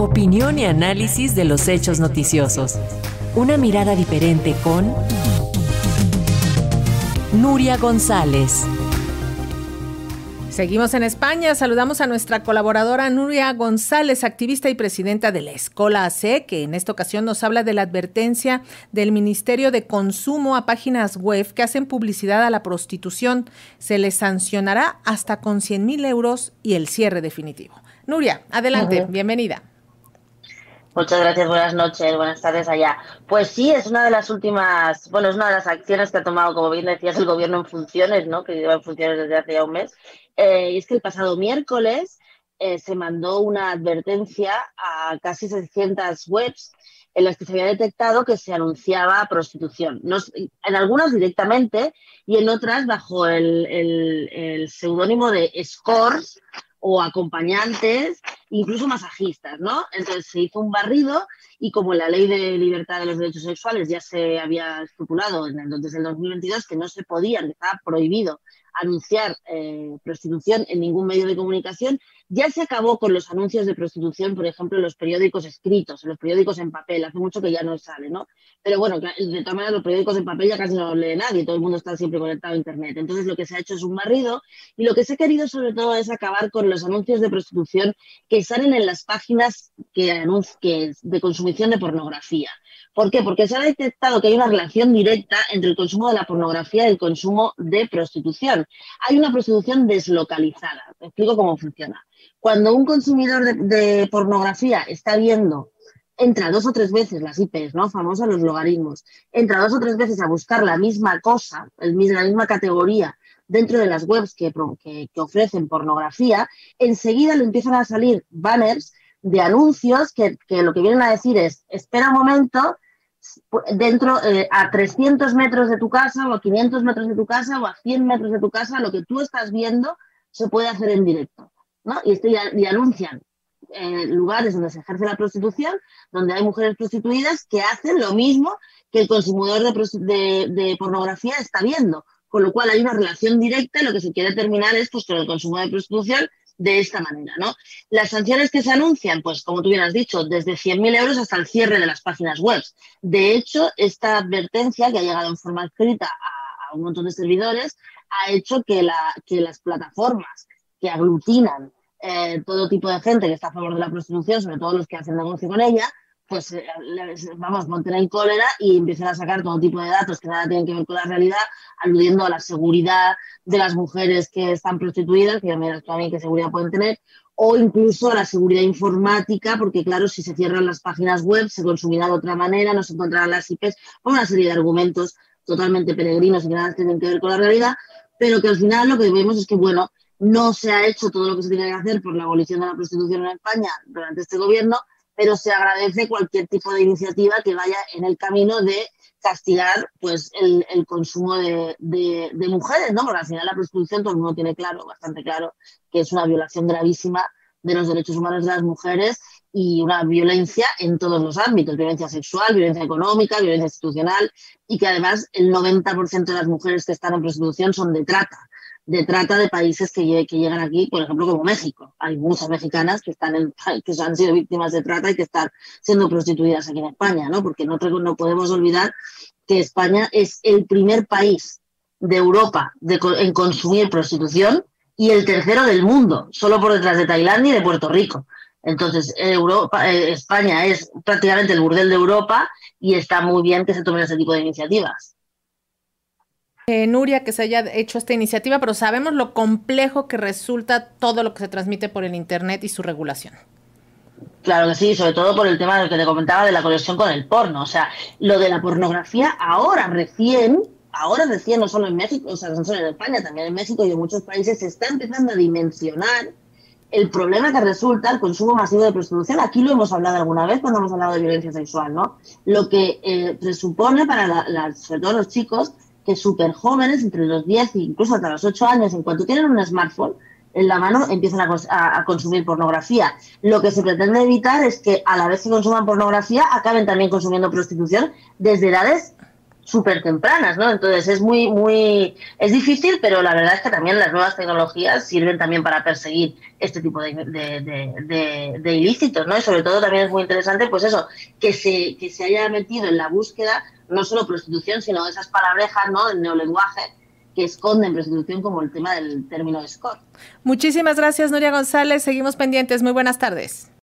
Opinión y análisis de los hechos noticiosos. Una mirada diferente con Nuria González. Seguimos en España. Saludamos a nuestra colaboradora Nuria González, activista y presidenta de la Escola AC, que en esta ocasión nos habla de la advertencia del Ministerio de Consumo a páginas web que hacen publicidad a la prostitución. Se les sancionará hasta con 100 mil euros y el cierre definitivo. Nuria, adelante, bienvenida. Muchas gracias, buenas noches, buenas tardes allá. Pues sí, es una de las últimas, bueno, es una de las acciones que ha tomado, como bien decías, el gobierno en funciones, ¿no? Que lleva en funciones desde hace ya un mes. Eh, y es que el pasado miércoles eh, se mandó una advertencia a casi 600 webs en las que se había detectado que se anunciaba prostitución. en algunas directamente y en otras bajo el, el seudónimo de Scores o acompañantes, incluso masajistas, ¿no? Entonces se hizo un barrido y como la ley de libertad de los derechos sexuales ya se había estipulado desde el 2022 que no se podía, que estaba prohibido anunciar eh, prostitución en ningún medio de comunicación, ya se acabó con los anuncios de prostitución, por ejemplo, en los periódicos escritos, en los periódicos en papel, hace mucho que ya no sale, ¿no? Pero bueno, de todas maneras los periódicos en papel ya casi no los lee nadie, todo el mundo está siempre conectado a Internet. Entonces lo que se ha hecho es un barrido y lo que se ha querido sobre todo es acabar con los anuncios de prostitución que salen en las páginas que, que de consumición de pornografía. ¿Por qué? Porque se ha detectado que hay una relación directa entre el consumo de la pornografía y el consumo de prostitución. Hay una prostitución deslocalizada. Te explico cómo funciona. Cuando un consumidor de, pornografía está viendo entra dos o tres veces las IPs, ¿no? Famosas los logaritmos, entra dos o tres veces a buscar la misma cosa, la misma categoría dentro de las webs que, que, ofrecen pornografía, enseguida le empiezan a salir banners de anuncios que, que, lo que vienen a decir es, espera un momento, dentro, eh, a 300 metros de tu casa o a 500 metros de tu casa o a 100 metros de tu casa, lo que tú estás viendo se puede hacer en directo. ¿no? Y, esto ya, anuncian eh, lugares donde se ejerce la prostitución, donde hay mujeres prostituidas que hacen lo mismo que el consumidor de, de, pornografía está viendo. Con lo cual hay una relación directa y lo que se quiere terminar es pues, con el consumo de prostitución de esta manera, ¿no? Las sanciones que se anuncian, pues como tú bien has dicho, desde 100.000 euros hasta el cierre de las páginas web. De hecho, esta advertencia que ha llegado en forma escrita a, un montón de servidores ha hecho que, que las plataformas que aglutinan eh, todo tipo de gente que está a favor de la prostitución, sobre todo los que hacen negocio con ella, pues eh, vamos, monten en cólera y empiezan a sacar todo tipo de datos que nada tienen que ver con la realidad, aludiendo a la seguridad de las mujeres que están prostituidas, que ya me también qué seguridad pueden tener, o incluso a la seguridad informática, porque claro, si se cierran las páginas web, se consumirá de otra manera, no se encontrarán las IPs, una serie de argumentos totalmente peregrinos y que nada tienen que ver con la realidad, pero que al final lo que vemos es que, bueno, no se ha hecho todo lo que se tiene que hacer por la abolición de la prostitución en España durante este gobierno, pero se agradece cualquier tipo de iniciativa que vaya en el camino de castigar pues el, consumo de, mujeres, ¿no? Porque al final la prostitución todo el mundo tiene claro, bastante claro, que es una violación gravísima de los derechos humanos de las mujeres y una violencia en todos los ámbitos, violencia sexual, violencia económica, violencia institucional, y que además el 90% de las mujeres que están en prostitución son de trata de trata de países que, llegan aquí, por ejemplo, como México. Hay muchas mexicanas que, están en, que han sido víctimas de trata y que están siendo prostituidas aquí en España, ¿no? Porque no, no podemos olvidar que España es el primer país de Europa en consumir prostitución y el tercero del mundo, solo por detrás de Tailandia y de Puerto Rico. Entonces, Europa, eh, España es prácticamente el burdel de Europa y está muy bien que se tomen ese tipo de iniciativas. Eh, Nuria, que se haya hecho esta iniciativa, pero sabemos lo complejo que resulta todo lo que se transmite por el Internet y su regulación. Claro que sí, sobre todo por el tema que te comentaba de la conexión con el porno. O sea, lo de la pornografía ahora recién, ahora recién, no solo en México, o sea, no solo en España, también en México y en muchos países, se está empezando a dimensionar el problema que resulta el consumo masivo de prostitución. Aquí lo hemos hablado alguna vez cuando hemos hablado de violencia sexual, ¿no? Lo que eh, presupone para, la, sobre todo los chicos, que súper jóvenes, entre los 10 e incluso hasta los 8 años, en cuanto tienen un smartphone en la mano, empiezan a, consumir pornografía. Lo que se pretende evitar es que a la vez que consuman pornografía, acaben también consumiendo prostitución desde edades súper tempranas, ¿no? Entonces es muy, muy, es difícil, pero la verdad es que también las nuevas tecnologías sirven también para perseguir este tipo de, de, ilícitos, ¿no? Y sobre todo también es muy interesante, pues eso, que se, que se haya metido en la búsqueda no solo prostitución, sino esas palabrejas, ¿no? Del neolenguaje que esconden prostitución como el tema del término score. Muchísimas gracias, Nuria González. Seguimos pendientes. Muy buenas tardes.